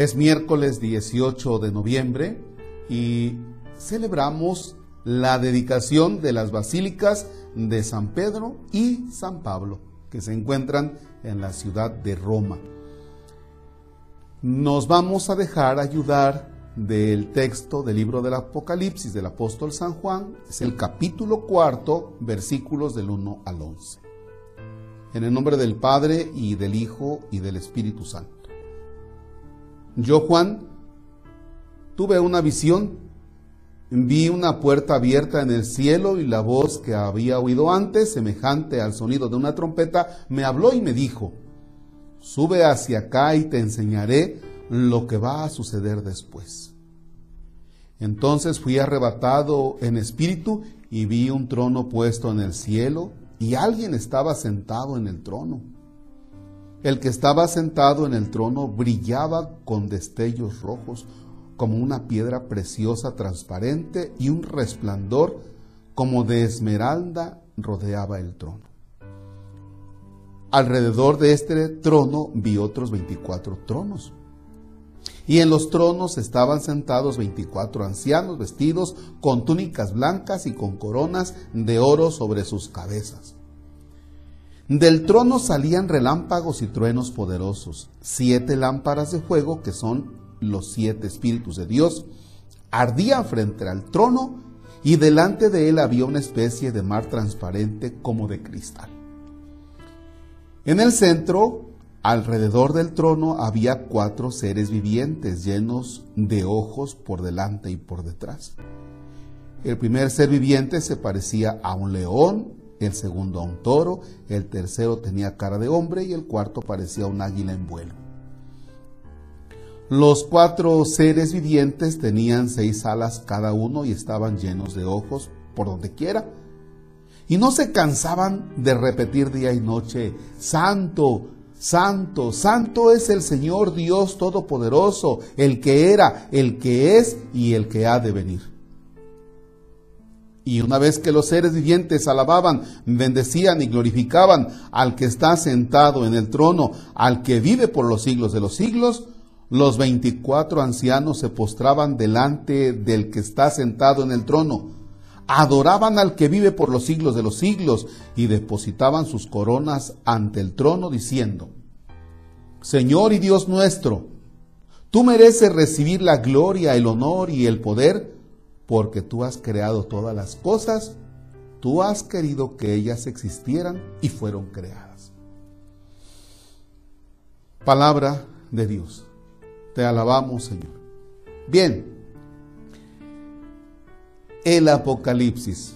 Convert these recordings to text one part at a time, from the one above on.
Es miércoles 18 de noviembre y celebramos la dedicación de las basílicas de San Pedro y San Pablo, que se encuentran en la ciudad de Roma. Nos vamos a dejar ayudar del texto del libro del Apocalipsis del apóstol San Juan, es el capítulo cuarto, versículos del 1 al 11. En el nombre del Padre y del Hijo y del Espíritu Santo. Yo, Juan, tuve una visión. Vi una puerta abierta en el cielo y la voz que había oído antes, semejante al sonido de una trompeta, me habló y me dijo, sube hacia acá y te enseñaré lo que va a suceder después. Entonces fui arrebatado en espíritu y vi un trono puesto en el cielo y alguien estaba sentado en el trono. El que estaba sentado en el trono brillaba con destellos rojos, como una piedra preciosa transparente, y un resplandor como de esmeralda rodeaba el trono. Alrededor de este trono vi otros veinticuatro tronos. Y en los tronos estaban sentados veinticuatro ancianos vestidos con túnicas blancas y con coronas de oro sobre sus cabezas. Del trono salían relámpagos y truenos poderosos, siete lámparas de fuego, que son los siete espíritus de Dios, ardían frente al trono y delante de él había una especie de mar transparente como de cristal. En el centro, alrededor del trono, había cuatro seres vivientes llenos de ojos por delante y por detrás. El primer ser viviente se parecía a un león, el segundo a un toro, el tercero tenía cara de hombre y el cuarto parecía un águila en vuelo. Los cuatro seres vivientes tenían seis alas cada uno y estaban llenos de ojos por donde quiera. Y no se cansaban de repetir día y noche, Santo, Santo, Santo es el Señor Dios Todopoderoso, el que era, el que es y el que ha de venir. Y una vez que los seres vivientes alababan, bendecían y glorificaban al que está sentado en el trono, al que vive por los siglos de los siglos, los veinticuatro ancianos se postraban delante del que está sentado en el trono, adoraban al que vive por los siglos de los siglos y depositaban sus coronas ante el trono diciendo, Señor y Dios nuestro, tú mereces recibir la gloria, el honor y el poder, porque tú has creado todas las cosas, tú has querido que ellas existieran y fueron creadas. Palabra de Dios. Te alabamos, Señor. Bien, el Apocalipsis.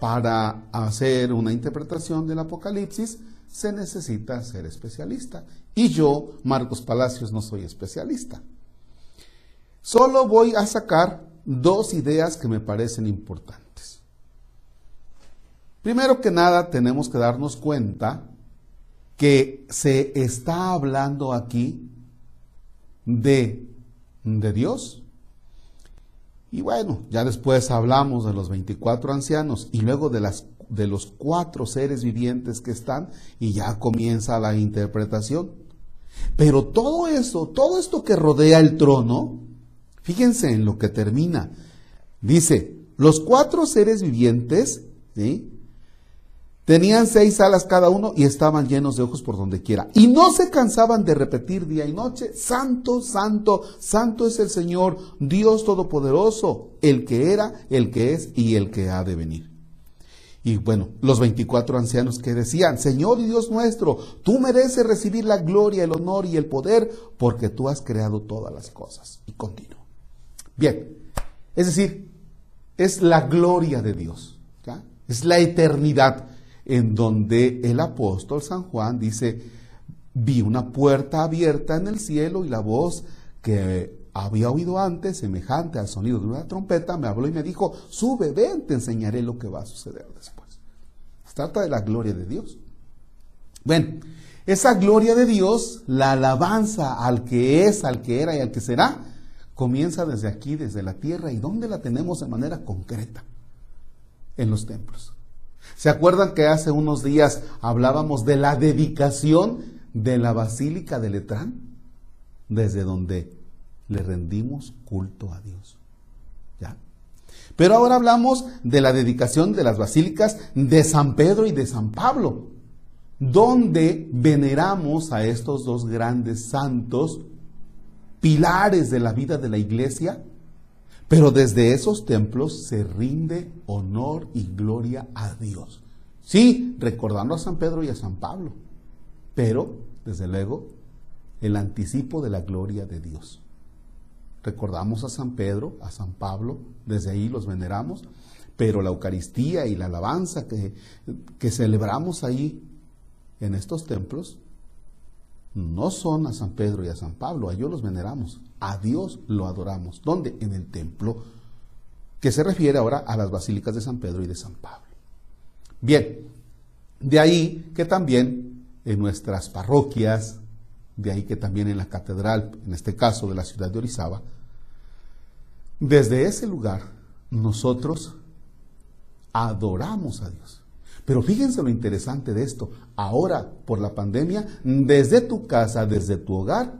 Para hacer una interpretación del Apocalipsis se necesita ser especialista. Y yo, Marcos Palacios, no soy especialista. Solo voy a sacar dos ideas que me parecen importantes. Primero que nada, tenemos que darnos cuenta que se está hablando aquí de, de Dios. Y bueno, ya después hablamos de los 24 ancianos y luego de, las, de los cuatro seres vivientes que están y ya comienza la interpretación. Pero todo eso, todo esto que rodea el trono, Fíjense en lo que termina. Dice, los cuatro seres vivientes. Tenían seis alas cada uno y estaban llenos de ojos por donde quiera. Y no se cansaban de repetir día y noche, Santo, Santo, Santo es el Señor, Dios Todopoderoso, el que era, el que es y el que ha de venir. Y bueno, los 24 ancianos que decían, Señor y Dios nuestro, tú mereces recibir la gloria, el honor y el poder, porque tú has creado todas las cosas. Y continúa. Bien, es decir, es la gloria de Dios, es la eternidad en donde el apóstol San Juan dice, vi una puerta abierta en el cielo y la voz que había oído antes, semejante al sonido de una trompeta, me habló y me dijo, sube, ven, te enseñaré lo que va a suceder después. Se trata de la gloria de Dios. Bueno, esa gloria de Dios, la alabanza al que es, al que era y al que será, comienza desde aquí, desde la tierra, y dónde la tenemos de manera concreta, en los templos. ¿Se acuerdan que hace unos días hablábamos de la dedicación de la Basílica de Letrán? desde donde le rendimos culto a Dios. ¿Ya? Pero ahora hablamos de la dedicación de las basílicas de San Pedro y de San Pablo, donde veneramos a estos dos grandes santos, pilares de la vida de la iglesia, pero desde esos templos se rinde honor y gloria a Dios. Sí, recordando a San Pedro y a San Pablo, pero, desde luego, el anticipo de la gloria de Dios. Recordamos a San Pedro, a San Pablo, desde ahí los veneramos, pero la Eucaristía y la alabanza que, que celebramos ahí en estos templos no son a San Pedro y a San Pablo, a ellos los veneramos, a Dios lo adoramos. ¿Dónde? En el templo, que se refiere ahora a las basílicas de San Pedro y de San Pablo. Bien, de ahí que también en nuestras parroquias, de ahí que también en la catedral, en este caso de la ciudad de Orizaba, desde ese lugar nosotros adoramos a Dios. Pero fíjense lo interesante de esto. Ahora, por la pandemia, desde tu casa, desde tu hogar,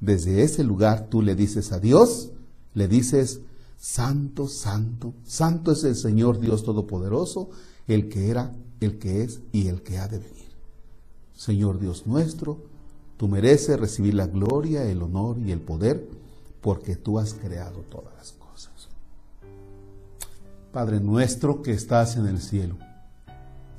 desde ese lugar tú le dices a Dios, le dices, Santo, Santo, Santo es el Señor Dios Todopoderoso, el que era, el que es y el que ha de venir. Señor Dios nuestro, Tú mereces recibir la gloria, el honor y el poder porque tú has creado todas las cosas. Padre nuestro que estás en el cielo,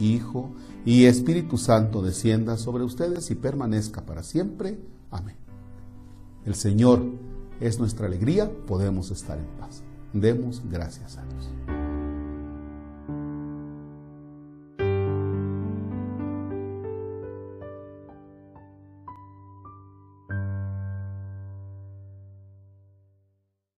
Hijo y Espíritu Santo descienda sobre ustedes y permanezca para siempre. Amén. El Señor es nuestra alegría, podemos estar en paz. Demos gracias a Dios.